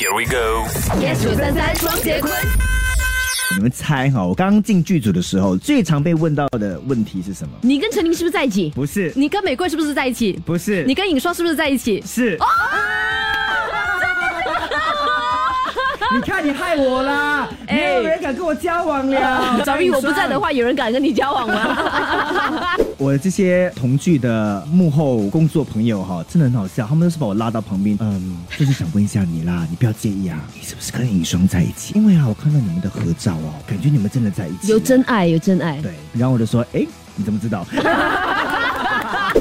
Here we go。yes 九三三双节棍。你们猜哈，我刚刚进剧组的时候，最常被问到的问题是什么？你跟陈琳是不是在一起？不是，你跟玫瑰是不是在一起？不是，你跟尹双是不是在一起？是。你看你害我啦！哎没有人敢跟我交往了。早玉我不在的话，有人敢跟你交往吗？我这些同剧的幕后工作朋友哈，真的很好笑，他们都是把我拉到旁边，嗯，就是想问一下你啦，你不要介意啊，你是不是跟尹双在一起？因为啊，我看到你们的合照哦，感觉你们真的在一起。有真爱，有真爱。对，然后我就说，哎，你怎么知道？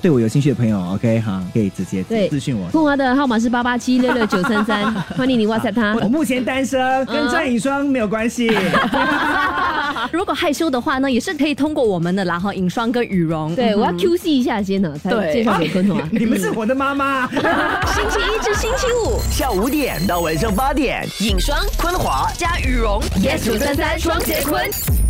对我有兴趣的朋友，OK 哈，可以直接对私讯我。凤华的号码是八八七六六九三三，欢迎你 WhatsApp 他。我目前单身，跟张颖双没有关系。如果害羞的话呢，也是可以通过我们的啦哈，影霜跟羽绒。对，我要嗯 QC 一下先呢，才对介绍给昆童啊。你们是我的妈妈。星期一至星期五，下午五点到晚上八点，影霜昆华加羽绒 yes 九三三双节棍。